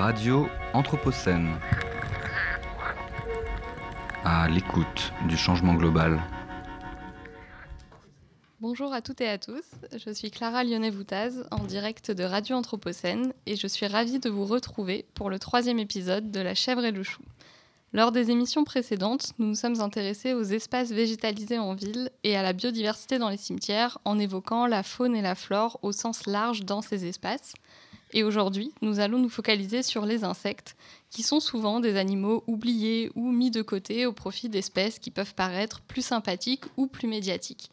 Radio Anthropocène. À l'écoute du changement global. Bonjour à toutes et à tous, je suis Clara Lyonnais-Voutaz en direct de Radio Anthropocène et je suis ravie de vous retrouver pour le troisième épisode de La chèvre et le chou. Lors des émissions précédentes, nous nous sommes intéressés aux espaces végétalisés en ville et à la biodiversité dans les cimetières en évoquant la faune et la flore au sens large dans ces espaces. Et aujourd'hui, nous allons nous focaliser sur les insectes, qui sont souvent des animaux oubliés ou mis de côté au profit d'espèces qui peuvent paraître plus sympathiques ou plus médiatiques.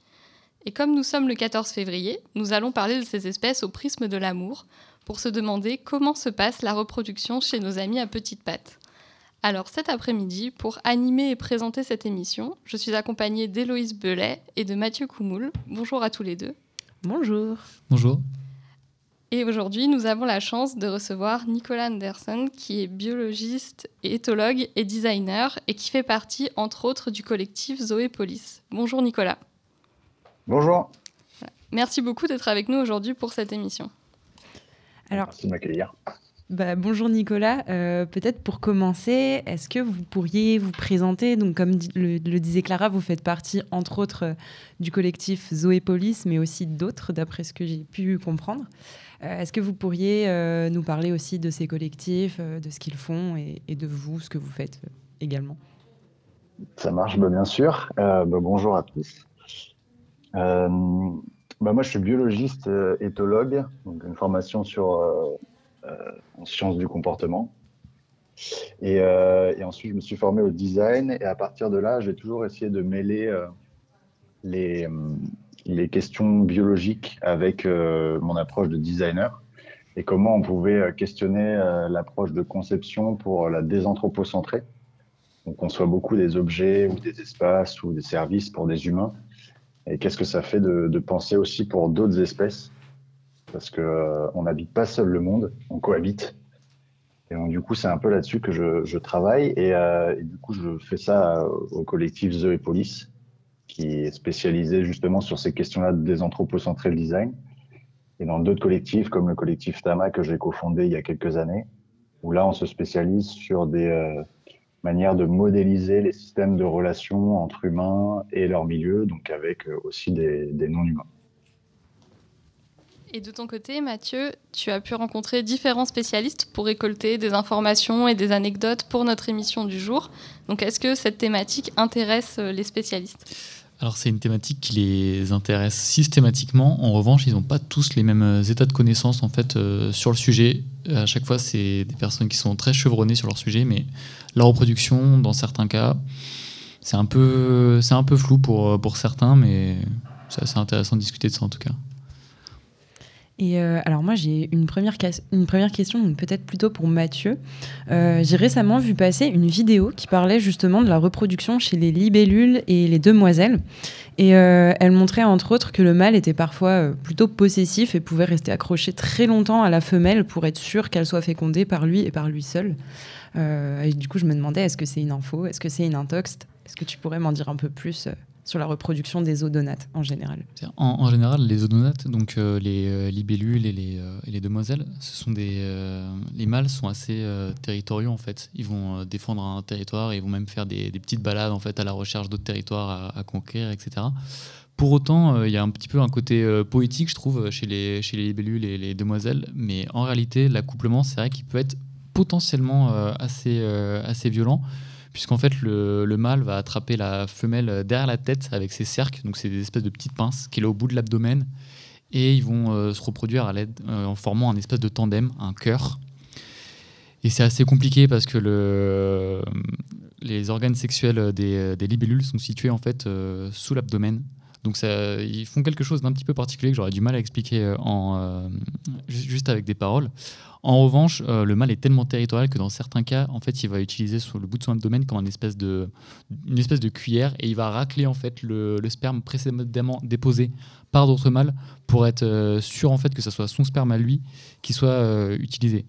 Et comme nous sommes le 14 février, nous allons parler de ces espèces au prisme de l'amour, pour se demander comment se passe la reproduction chez nos amis à petites pattes. Alors cet après-midi, pour animer et présenter cette émission, je suis accompagnée d'Héloïse Belay et de Mathieu Coumoul. Bonjour à tous les deux. Bonjour. Bonjour. Et aujourd'hui, nous avons la chance de recevoir Nicolas Anderson, qui est biologiste, éthologue et designer, et qui fait partie, entre autres, du collectif Zoé Police. Bonjour Nicolas. Bonjour. Merci beaucoup d'être avec nous aujourd'hui pour cette émission. Alors, Merci de m'accueillir. Bah, bonjour Nicolas. Euh, peut-être pour commencer, est-ce que vous pourriez vous présenter? Donc, comme le, disait Clara, vous faites partie, entre autres, euh, du collectif Zoé Police, mais aussi d'autres, d'après ce que j'ai pu comprendre. Euh, est-ce que vous pourriez nous parler aussi de ces collectifs, de ce qu'ils font et, de vous, ce que vous faites également? Ça marche, bah, bien sûr. Bah, bonjour à tous. Bah, moi, je suis biologiste éthologue, donc une formation sur euh, en sciences du comportement. Euh, et, ensuite, je me suis formé au design. Et à partir de là, j'ai toujours essayé de mêler euh, les, les questions biologiques avec mon approche de designer et comment on pouvait questionner l'approche de conception pour la désanthropocentrer. On conçoit beaucoup des objets ou des espaces ou des services pour des humains. Et qu'est-ce que ça fait de, penser aussi pour d'autres espèces? Parce que euh, on n'habite pas seul le monde, on cohabite. Et donc, du coup, c'est un peu là-dessus que je, travaille. Et, euh, et, du coup, je fais ça au collectif The et Police, qui est spécialisé justement sur ces questions-là des anthropocentrés design. Et dans d'autres collectifs, comme le collectif Tama que j'ai cofondé il y a quelques années, où là, on se spécialise sur des euh, manières de modéliser les systèmes de relations entre humains et leur milieu, donc avec euh, aussi des, des non-humains. Et de ton côté, Mathieu, tu as pu rencontrer différents spécialistes pour récolter des informations et des anecdotes pour notre émission du jour. Donc, est-ce que cette thématique intéresse euh, les spécialistes? Alors c'est une thématique qui les intéresse systématiquement. En revanche, ils n'ont pas tous les mêmes euh, états de connaissance en fait euh, sur le sujet. À chaque fois, c'est des personnes qui sont très chevronnées sur leur sujet, mais la reproduction, dans certains cas, c'est un peu, c'est un peu flou pour, pour certains, mais c'est assez intéressant de discuter de ça en tout cas. Et euh, alors moi j'ai une première, une première question, peut-être plutôt pour Mathieu. Euh, j'ai récemment vu passer une vidéo qui parlait justement de la reproduction chez les libellules et les demoiselles. Et euh, elle montrait entre autres que le mâle était parfois plutôt possessif et pouvait rester accroché très longtemps à la femelle pour être sûr qu'elle soit fécondée par lui et par lui seul. et du coup je me demandais est-ce que c'est une info, est-ce que c'est une intox? Est-ce que tu pourrais m'en dire un peu plus sur la reproduction des odonates en général en, général, les odonates, donc euh, les euh, libellules et les, euh, et les, demoiselles, ce sont des, les mâles sont assez territoriaux en fait. Ils vont défendre un territoire et ils vont même faire des, petites balades en fait à la recherche d'autres territoires à, conquérir, etc. Pour autant, il y a un petit peu un côté poétique, je trouve, chez les, libellules et les demoiselles, mais en réalité, l'accouplement, c'est vrai qu'il peut être potentiellement assez violent puisqu'en fait le, mâle va attraper la femelle derrière la tête avec ses cercles, donc c'est des espèces de petites pinces qu'il a au bout de l'abdomen, et ils vont euh, se reproduire à l'aide euh, en formant un espèce de tandem, un cœur. Et c'est assez compliqué parce que le, les organes sexuels des, libellules sont situés en fait euh, sous l'abdomen. Donc ils font quelque chose d'un petit peu particulier que j'aurais du mal à expliquer en, juste avec des paroles. En revanche, euh, le mâle est tellement territorial que dans certains cas, en fait, il va utiliser sur le bout de son abdomen comme une espèce de, cuillère et il va racler en fait le, sperme précédemment déposé par d'autres mâles pour être euh, sûr en fait que ce soit son sperme à lui qui soit euh, utilisé.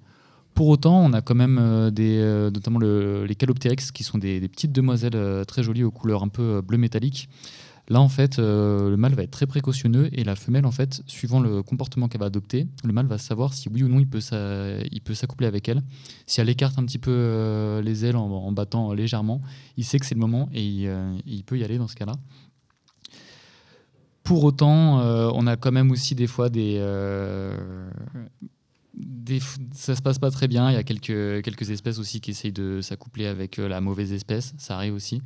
Pour autant, on a quand même des, notamment les calopteryx qui sont des, petites demoiselles très jolies aux couleurs un peu bleu métallique. Là, en fait, le mâle va être très précautionneux et la femelle, en fait, suivant le comportement qu'elle va adopter, le mâle va savoir si oui ou non il peut, s'accoupler avec elle. Si elle écarte un petit peu les ailes en, battant légèrement, il sait que c'est le moment et il, peut y aller dans ce cas-là. Pour autant, on a quand même aussi des fois des, ça se passe pas très bien. Il y a quelques, quelques espèces aussi qui essayent de s'accoupler avec euh, la mauvaise espèce. Ça arrive aussi.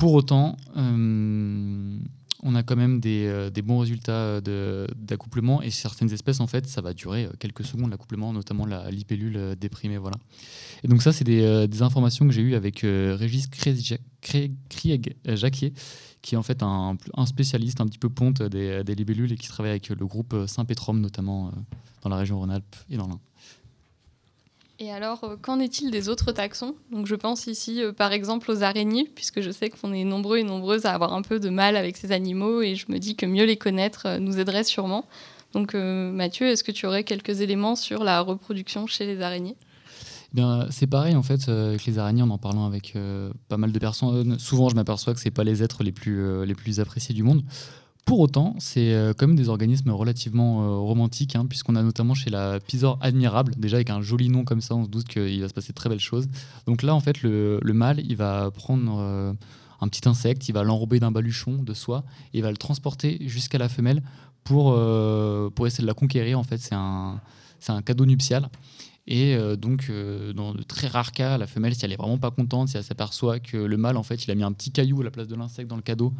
Pour autant, euh, on a quand même des, euh, bons résultats d'accouplement et certaines espèces, en fait, ça va durer quelques secondes l'accouplement, notamment la libellule déprimée. Voilà. Et donc ça, c'est des, informations que j'ai eues avec Régis Krieg-Jacquier, qui est en fait un, spécialiste un petit peu ponte des, des libellules et qui travaille avec le groupe Saint-Pétrum notamment dans la région Rhône-Alpes et dans l'Ain. Et alors, euh, qu'en est-il des autres taxons? Donc, je pense ici, euh, par exemple, aux araignées, puisque je sais qu'on est nombreux et nombreuses à avoir un peu de mal avec ces animaux, et je me dis que mieux les connaître euh, nous aiderait sûrement. Donc, Mathieu, est-ce que tu aurais quelques éléments sur la reproduction chez les araignées? Eh c'est pareil en fait avec les araignées en en parlant avec pas mal de personnes. Souvent, je m'aperçois que c'est pas les êtres les plus appréciés du monde. Pour autant, c'est euh, quand même des organismes relativement euh, romantiques, hein, puisqu'on a notamment chez la Pisor admirable, déjà avec un joli nom comme ça, on se doute qu'il va se passer de très belles choses. Donc là, en fait, le, mâle, il va prendre euh, un petit insecte, il va l'enrober d'un baluchon de soie, et il va le transporter jusqu'à la femelle pour, pour essayer de la conquérir. En fait, c'est un, un cadeau nuptial. Et donc, dans de très rares cas, la femelle, si elle est vraiment pas contente, si elle s'aperçoit que le mâle, en fait, il a mis un petit caillou à la place de l'insecte dans le cadeau,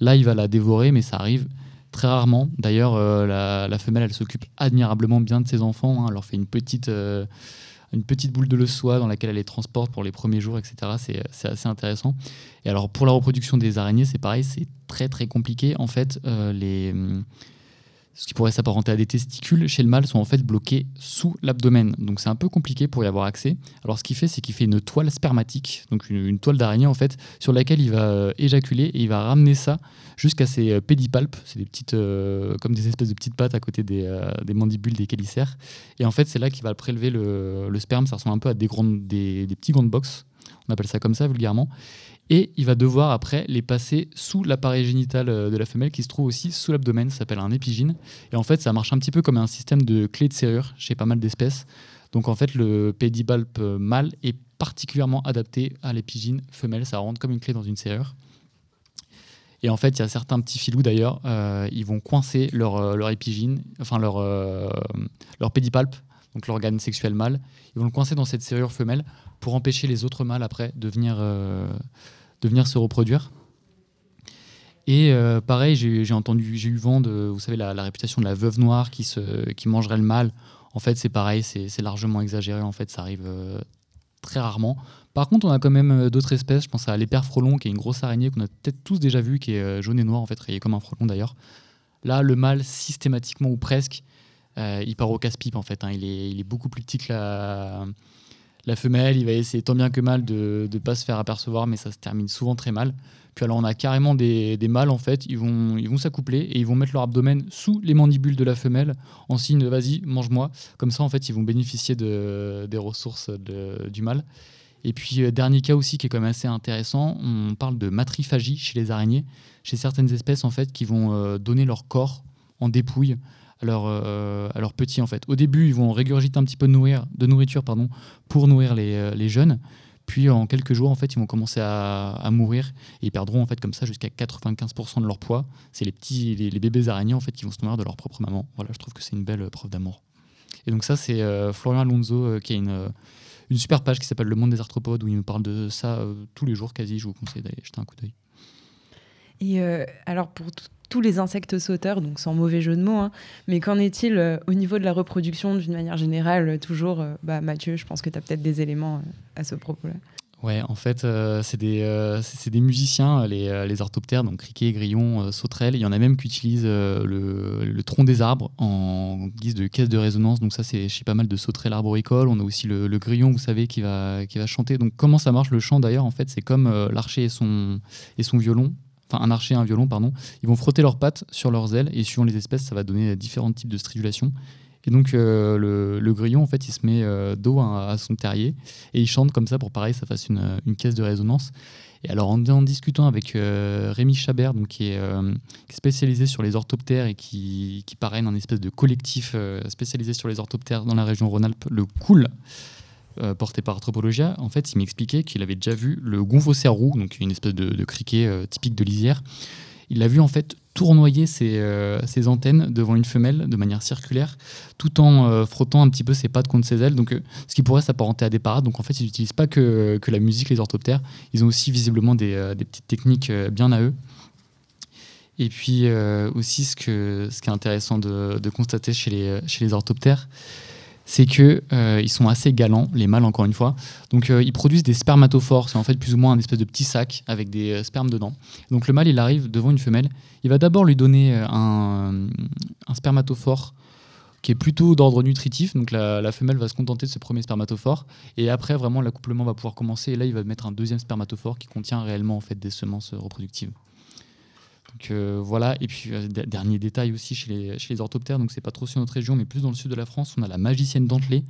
Là, il va la dévorer, mais ça arrive très rarement. D'ailleurs, euh, la, femelle, elle s'occupe admirablement bien de ses enfants. Hein. Elle leur fait une petite, euh, une petite boule de le soie dans laquelle elle les transporte pour les premiers jours, etc. C'est assez intéressant. Et alors, pour la reproduction des araignées, c'est pareil, c'est très très compliqué. En fait, euh, les ce qui pourrait s'apparenter à des testicules chez le mâle sont en fait bloqués sous l'abdomen. Donc c'est un peu compliqué pour y avoir accès. Alors ce qu'il fait, c'est qu'il fait une toile spermatique, donc une, toile d'araignée en fait, sur laquelle il va euh, éjaculer et il va ramener ça jusqu'à ses euh, pédipalpes. C'est des petites, euh, comme des espèces de petites pattes à côté des, mandibules des chélicères. Et en fait, c'est là qu'il va prélever le, sperme. Ça ressemble un peu à des, grandes, des, des petits grandes box. On appelle ça comme ça vulgairement et il va devoir après les passer sous l'appareil génital euh, de la femelle qui se trouve aussi sous l'abdomen, ça s'appelle un épigine. Et en fait, ça marche un petit peu comme un système de clé de serrure chez pas mal d'espèces. Donc en fait, le pédibalpe mâle est particulièrement adapté à l'épigine femelle, ça rentre comme une clé dans une serrure. Et en fait, il y a certains petits filous d'ailleurs, euh, ils vont coincer leur, euh, leur épigine, enfin leur, leur pédipalpe, donc l'organe sexuel mâle, ils vont le coincer dans cette serrure femelle pour empêcher les autres mâles après de venir, euh, de venir se reproduire. Et euh, pareil, j'ai entendu, j'ai eu vent de, vous savez, la, réputation de la veuve noire qui, se, qui mangerait le mâle. En fait, c'est pareil, c'est largement exagéré. En fait, ça arrive euh, très rarement. Par contre, on a quand même d'autres espèces. Je pense à l'épère frelon, qui est une grosse araignée qu'on a peut-être tous déjà vu, qui est jaune et noir, en fait, rayé comme un frelon d'ailleurs. Là, le mâle, systématiquement ou presque, il part au casse-pipe, en fait. Hein. Il, est, beaucoup plus petit que la, la femelle, il va essayer tant bien que mal de ne pas se faire apercevoir, mais ça se termine souvent très mal. Puis alors on a carrément des, mâles en fait, ils vont ils vont s'accoupler et ils vont mettre leur abdomen sous les mandibules de la femelle en signe de vas-y mange-moi. Comme ça en fait ils vont bénéficier de, des ressources du mâle. Et puis euh, dernier cas aussi qui est quand même assez intéressant, on parle de matriphagie chez les araignées, chez certaines espèces en fait qui vont euh, donner leur corps en dépouille à leurs euh, petits en fait. Au début, ils vont régurgiter un petit peu de, nourrir, de nourriture pardon, pour nourrir les, euh, les, jeunes. Puis en quelques jours, en fait, ils vont commencer à, mourir et ils perdront en fait comme ça jusqu'à 95% de leur poids. C'est les petits, les, bébés araignées en fait qui vont se nourrir de leur propre maman. Voilà, je trouve que c'est une belle preuve d'amour. Et donc ça, c'est euh, Florian Alonso qui a une, une super page qui s'appelle Le Monde des arthropodes où il me parle de ça tous les jours quasi. Je vous conseille d'aller jeter un coup d'œil. Et alors pour tous les insectes sauteurs, donc sans mauvais jeu de mots. Hein. Mais qu'en est-il euh, au niveau de la reproduction d'une manière générale euh, Toujours, euh, bah, Mathieu, je pense que tu as peut-être des éléments à ce propos-là. Ouais, en fait, c'est des, musiciens, les, les, orthoptères, donc criquets, grillons, sauterelles. Il y en a même qui utilisent le, tronc des arbres en guise de caisse de résonance. Donc ça, c'est chez pas mal de sauterelles arboricoles. On a aussi le, grillon, vous savez, qui va, chanter. Donc comment ça marche le chant d'ailleurs En fait, c'est comme l'archer et son violon un archer et un violon, pardon, ils vont frotter leurs pattes sur leurs ailes et suivant les espèces, ça va donner différents types de stridulation. Et donc le, le, grillon, en fait, il se met dos à, son terrier et il chante comme ça pour pareil, ça fasse une, une caisse de résonance. Et alors en, discutant avec Rémi Chabert, donc, qui, est, spécialisé sur les orthoptères et qui, qui parraine un espèce de collectif spécialisé sur les orthoptères dans la région Rhône-Alpes, le COOL, euh, porté par Anthropologia, en fait, il m'expliquait qu'il avait déjà vu le gonfo-cerrou, donc une espèce de, criquet euh, typique de lisière. Il l'a vu en fait tournoyer euh, ses, antennes devant une femelle de manière circulaire, tout en frottant un petit peu ses pattes contre ses ailes. Donc, ce qui pourrait s'apparenter à des parades. Donc, en fait, ils n'utilisent pas que, la musique, les orthoptères. Ils ont aussi visiblement des, petites techniques bien à eux. Et puis aussi, ce qui est intéressant de, constater chez les, chez les orthoptères, c'est que euh, ils sont assez galants, les mâles encore une fois. Donc euh, ils produisent des spermatophores, c'est en fait plus ou moins un espèce de petit sac avec des euh, spermes dedans. Donc le mâle, il arrive devant une femelle, il va d'abord lui donner un, spermatophore qui est plutôt d'ordre nutritif, donc la, la, femelle va se contenter de ce premier spermatophore, et après vraiment l'accouplement va pouvoir commencer, et là il va mettre un deuxième spermatophore qui contient réellement en fait des semences reproductives. Donc euh, voilà, et puis euh, dernier détail aussi chez les, chez les orthoptères, donc c'est pas trop sur notre région, mais plus dans le sud de la France, on a la magicienne dentelée,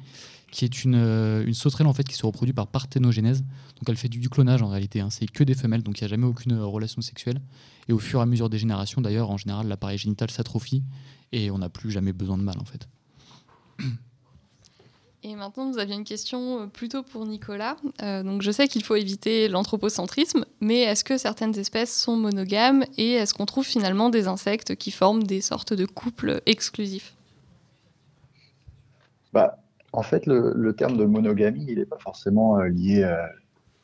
qui est une, euh, une sauterelle en fait qui se reproduit par parthénogenèse. Donc elle fait du, clonage en réalité, hein. c'est que des femelles, donc il n'y a jamais aucune relation sexuelle. Et au fur et à mesure des générations, d'ailleurs, en général, l'appareil génital s'atrophie et on n'a plus jamais besoin de mâle en fait. Et maintenant, vous aviez une question euh, plutôt pour Nicolas. Euh, donc, je sais qu'il faut éviter l'anthropocentrisme, mais est-ce que certaines espèces sont monogames et est-ce qu'on trouve finalement des insectes qui forment des sortes de couples exclusifs? Bah, En fait, le, terme de monogamie, il n'est pas forcément euh, lié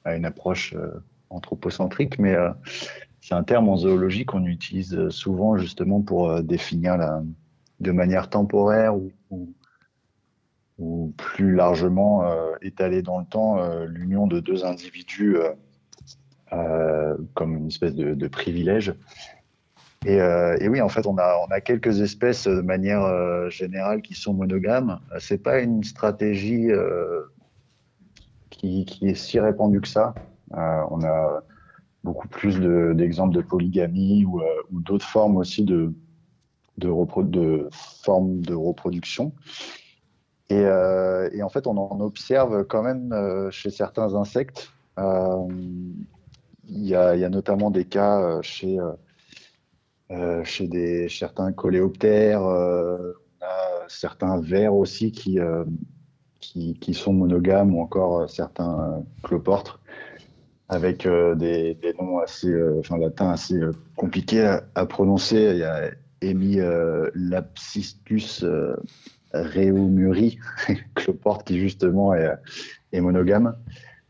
à, une approche anthropocentrique, mais c'est un terme en zoologie qu'on utilise souvent justement pour définir de manière temporaire ou plus largement euh, étaler dans le temps euh, l'union de deux individus euh, comme une espèce de, privilège. Et, oui, en fait, on a, quelques espèces de manière générale qui sont monogames. C'est pas une stratégie qui, est si répandue que ça. on a beaucoup plus d'exemples de, polygamie ou, d'autres formes aussi de formes de reproduction. Euh, et, en fait, on en observe quand même euh, chez certains insectes. Euh, il y, a notamment des cas chez, chez des, certains coléoptères, certains vers aussi qui, qui, sont monogames ou encore certains cloportes avec des, noms assez, enfin, latins assez compliqués à, prononcer. Il y a Emi Lapsiscus Réumuri, cloporte qui justement est, monogame.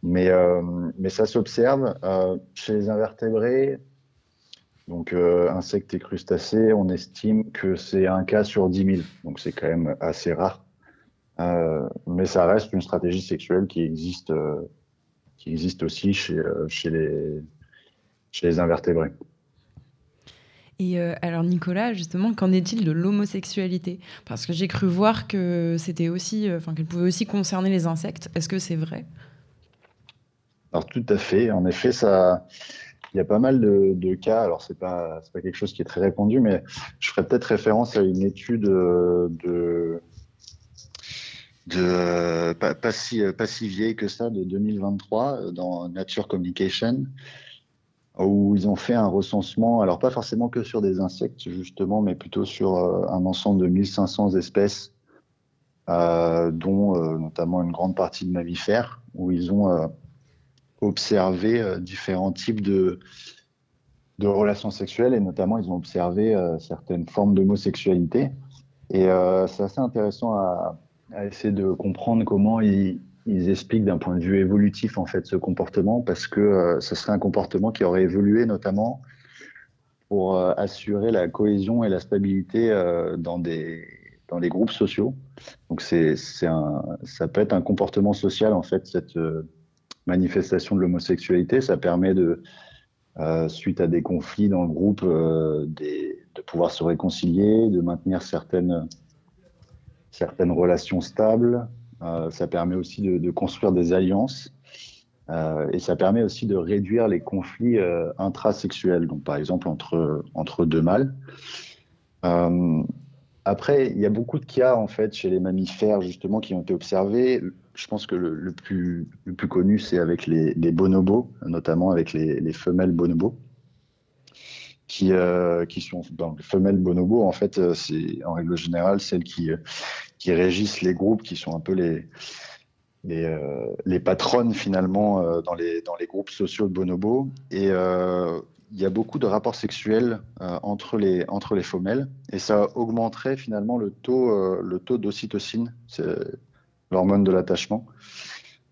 Mais, euh, mais ça s'observe euh, chez les invertébrés, donc euh, insectes et crustacés, on estime que c'est un cas sur 10 000, donc c'est quand même assez rare. mais ça reste une stratégie sexuelle qui existe, qui existe aussi chez les invertébrés. Et euh, alors Nicolas, justement, qu'en est-il de l'homosexualité? Parce que j'ai cru voir que c'était aussi, euh, enfin qu'elle pouvait aussi concerner les insectes. Est-ce que c'est vrai? Alors tout à fait. En effet, ça, il y a pas mal de, cas. Alors c'est pas, pas quelque chose qui est très répandu, mais je ferais peut-être référence à une étude euh, de de pas, si, pas si vieille que ça, de 2023, dans Nature Communication, où ils ont fait un recensement, alors pas forcément que sur des insectes justement, mais plutôt sur euh, un ensemble de 1500 espèces, euh, dont euh, notamment une grande partie de mammifères, où ils ont observé différents types de, relations sexuelles et notamment ils ont observé certaines formes d'homosexualité. Et c'est assez intéressant à, essayer de comprendre comment ils, ils expliquent d'un point de vue évolutif en fait ce comportement parce que euh, ce serait un comportement qui aurait évolué notamment pour euh, assurer la cohésion et la stabilité euh, dans des dans les groupes sociaux. Donc c'est ça peut être un comportement social en fait cette manifestation de l'homosexualité. Ça permet de suite à des conflits dans le groupe de pouvoir se réconcilier, de maintenir certaines certaines relations stables, euh, ça permet aussi de, construire des alliances euh, et ça permet aussi de réduire les conflits euh, intrasexuels, donc par exemple entre, entre deux mâles. après, il y a beaucoup de cas en fait chez les mammifères justement qui ont été observés. Je pense que le, plus, le plus connu, c'est avec les, bonobos, notamment avec les, femelles bonobos, qui, euh, qui sont donc les femelles bonobos. En fait, euh, c'est en règle générale celles qui, qui régissent les groupes, qui sont un peu les les, euh, patronnes finalement dans les dans les groupes sociaux de bonobos. Et il y a beaucoup de rapports sexuels euh, entre, les, entre les femelles et ça augmenterait finalement le taux, euh, taux d'ocytocine, c'est l'hormone de l'attachement,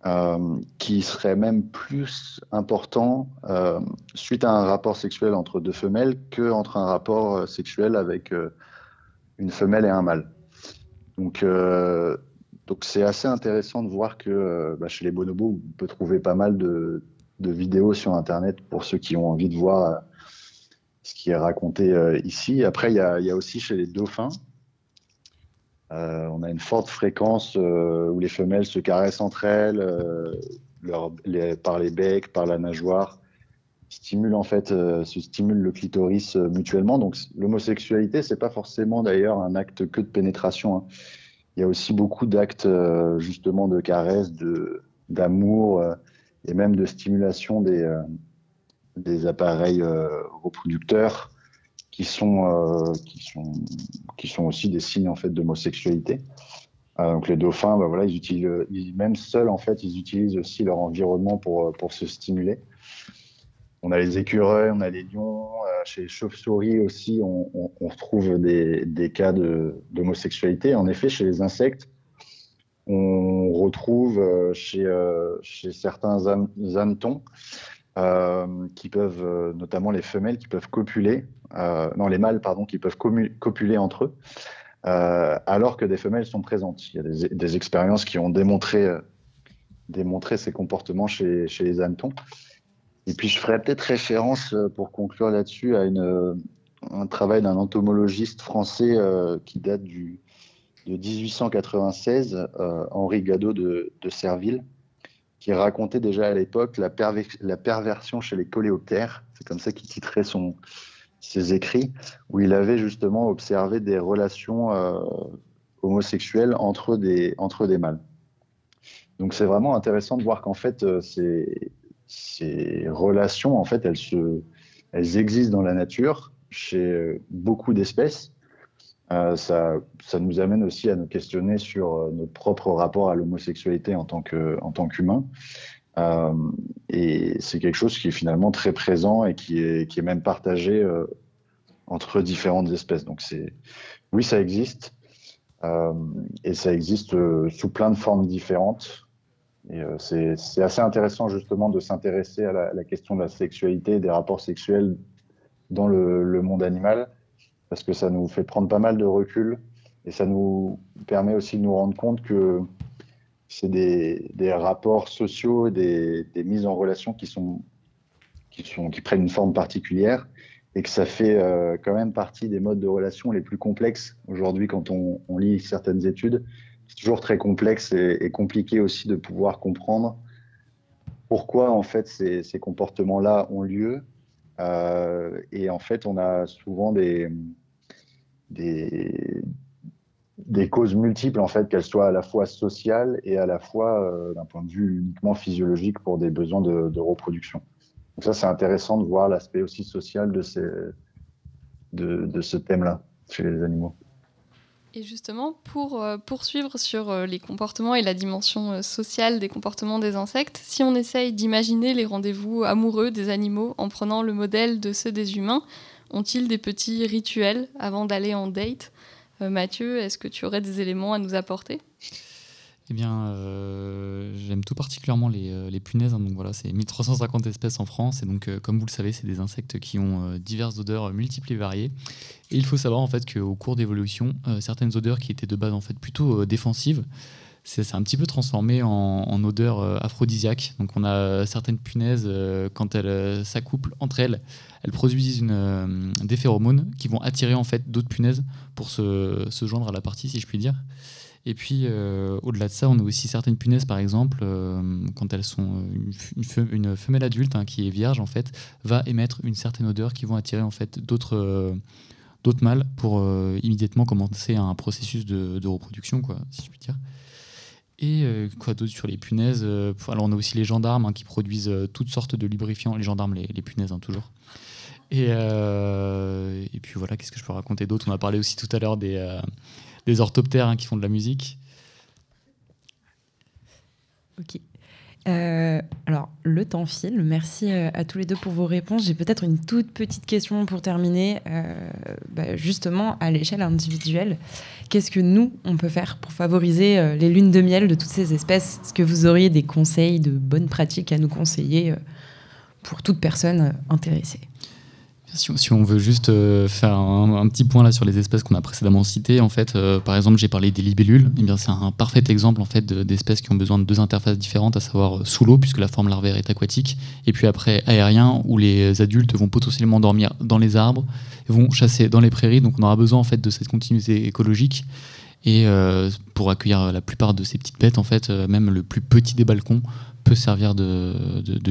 euh, qui serait même plus important suite à un rapport sexuel entre deux femelles que entre un rapport sexuel avec une femelle et un mâle. Donc, donc c'est assez intéressant de voir que bah, chez les bonobos, on peut trouver pas mal de, vidéos sur Internet pour ceux qui ont envie de voir euh, ce qui est raconté euh, ici. Après, il y, a, aussi chez les dauphins, euh, on a une forte fréquence où les femelles se caressent entre elles, par les becs, par la nageoire, stimulent en fait, se stimulent le clitoris mutuellement. Donc l'homosexualité, c'est pas forcément d'ailleurs un acte que de pénétration. Hein. Il y a aussi beaucoup d'actes justement de caresses, de d'amour et même de stimulation des, euh, des appareils euh, reproducteurs qui sont, euh, qui, sont, qui sont aussi des signes en fait d'homosexualité. donc les dauphins, bah, voilà, ils utilisent, même seuls en fait, ils utilisent aussi leur environnement pour, pour se stimuler. On a les écureuils, on a les lions. chez les chauves-souris aussi, on, retrouve des, cas d'homosexualité. En effet, chez les insectes, on retrouve euh, chez, euh, chez certains hannetons euh, qui peuvent, notamment les femelles, qui peuvent copuler, non les mâles pardon, qui peuvent copuler entre eux, alors que des femelles sont présentes. Il y a des, expériences qui ont démontré, démontré ces comportements chez, chez les hannetons. Et puis je ferai peut-être référence pour conclure là-dessus à une, un travail d'un entomologiste français qui date de 1896, euh, Henri Gadot de, Serville, qui racontait déjà à l'époque la, perversion chez les coléoptères. C'est comme ça qu'il titrait son, ses écrits, où il avait justement observé des relations euh, homosexuelles entre des, entre des mâles. Donc c'est vraiment intéressant de voir qu'en fait, euh, ces, relations, en fait, elles, existent dans la nature chez beaucoup d'espèces euh, ça, ça, nous amène aussi à nous questionner sur euh, notre propre rapport à l'homosexualité en tant qu'humain. Euh, et c'est quelque chose qui est finalement très présent et qui est, même partagé euh, entre différentes espèces. Donc oui, ça existe. Euh, et ça existe sous plein de formes différentes. Et c'est assez intéressant justement de s'intéresser à la, question de la sexualité des rapports sexuels dans le, monde animal parce que ça nous fait prendre pas mal de recul et ça nous permet aussi de nous rendre compte que c'est des, rapports sociaux, des, mises en relation qui, prennent une forme particulière et que ça fait euh, quand même partie des modes de relation les plus complexes aujourd'hui quand on, lit certaines études. C'est toujours très complexe et, compliqué aussi de pouvoir comprendre pourquoi en fait ces, comportements-là ont lieu euh, et en fait, on a souvent des, causes multiples, en fait, qu'elles soient à la fois sociales et à la fois euh, d'un point de vue uniquement physiologique pour des besoins de, reproduction. Donc ça, c'est intéressant de voir l'aspect aussi social de ce thème-là chez les animaux. Et justement, pour euh, poursuivre sur euh, les comportements et la dimension euh, sociale des comportements des insectes, si on essaye d'imaginer les rendez-vous amoureux des animaux en prenant le modèle de ceux des humains, ont-ils des petits rituels avant d'aller en date? Mathieu, est-ce que tu aurais des éléments à nous apporter? Eh bien, euh, j'aime tout particulièrement les, euh, punaises. Hein. donc voilà, c'est 1350 espèces en France. Et donc, euh, comme vous le savez, c'est des insectes qui ont diverses odeurs multiples et variées. Et il faut savoir en fait qu'au cours d'évolution, certaines odeurs qui étaient de base en fait plutôt défensives, c'est un petit peu transformé en, en odeur aphrodisiaque. Donc, on a certaines punaises quand elles s'accouplent entre elles, elles produisent des phéromones qui vont attirer en fait d'autres punaises pour se joindre à la partie, si je puis dire. Et puis, euh, au-delà de ça, on a aussi certaines punaises, par exemple, euh, quand elles sont une, femelle adulte hein, qui est vierge, en fait, va émettre une certaine odeur qui vont attirer en fait d'autres d'autres mâles pour immédiatement commencer un processus de, reproduction, quoi, si je puis dire. Et quoi d'autre sur les punaises Alors on a aussi les gendarmes hein, qui produisent toutes sortes de lubrifiants, les gendarmes, les, punaises hein, toujours. Et, et, puis voilà, qu'est-ce que je peux raconter d'autre? On a parlé aussi tout à l'heure des, des orthoptères hein, qui font de la musique. Ok. Euh, alors, le temps file. Merci euh, à tous les deux pour vos réponses. J'ai peut-être une toute petite question pour terminer. Euh, bah, justement, à l'échelle individuelle, qu'est-ce que nous, on peut faire pour favoriser les lunes de miel de toutes ces espèces? Est-ce que vous auriez des conseils de bonnes pratiques à nous conseiller pour toute personne intéressée? Si, on veut juste euh, faire un, petit point là sur les espèces qu'on a précédemment citées, en fait, euh, par exemple, j'ai parlé des libellules. Eh bien, c'est un parfait exemple en fait d'espèces qui ont besoin de deux interfaces différentes, à savoir euh, sous l'eau puisque la forme larvaire est aquatique, et puis après aérien où les adultes vont potentiellement dormir dans les arbres, vont chasser dans les prairies. Donc, on aura besoin en fait de cette continuité écologique. Et pour accueillir la plupart de ces petites bêtes, en fait, même le plus petit des balcons peut servir de,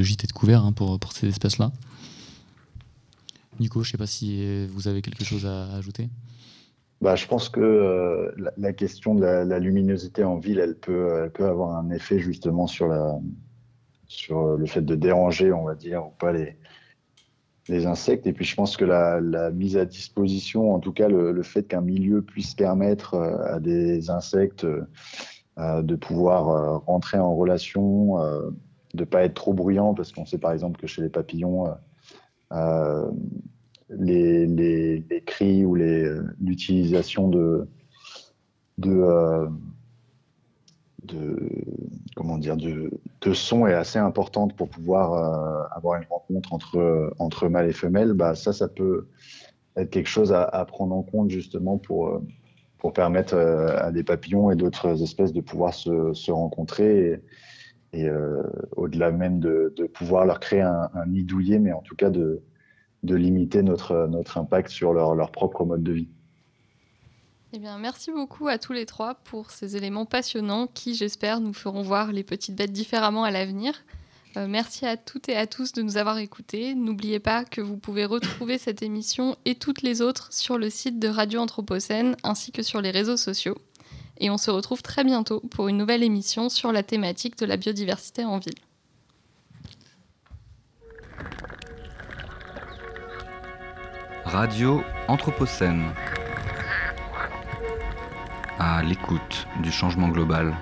gîte et de couvert hein, pour, pour ces espèces-là. Nico, je ne sais pas si vous avez quelque chose à ajouter. Bah, je pense que euh, la, question de la, luminosité en ville, elle peut, avoir un effet justement sur, le fait de déranger, on va dire, ou pas les, insectes. Et puis je pense que la, mise à disposition, en tout cas le, fait qu'un milieu puisse permettre euh, à des insectes euh, de pouvoir rentrer en relation, de ne pas être trop bruyant, parce qu'on sait par exemple que chez les papillons, euh, les, cris ou l'utilisation de, euh, de, comment dire, de, son est assez importante pour pouvoir euh, avoir une rencontre entre, entre mâles et femelles, bah, ça, ça peut être quelque chose à, prendre en compte justement pour, pour permettre à des papillons et d'autres espèces de pouvoir se, rencontrer et au-delà même de, pouvoir leur créer un, un, nid douillet, mais en tout cas de, limiter notre, notre impact sur leur, leur propre mode de vie. Eh bien, merci beaucoup à tous les trois pour ces éléments passionnants qui, j'espère, nous feront voir les petites bêtes différemment à l'avenir. Euh, merci à toutes et à tous de nous avoir écoutés. N'oubliez pas que vous pouvez retrouver cette émission et toutes les autres sur le site de Radio Anthropocène ainsi que sur les réseaux sociaux. Et on se retrouve très bientôt pour une nouvelle émission sur la thématique de la biodiversité en ville. Radio Anthropocène. À l'écoute du changement global.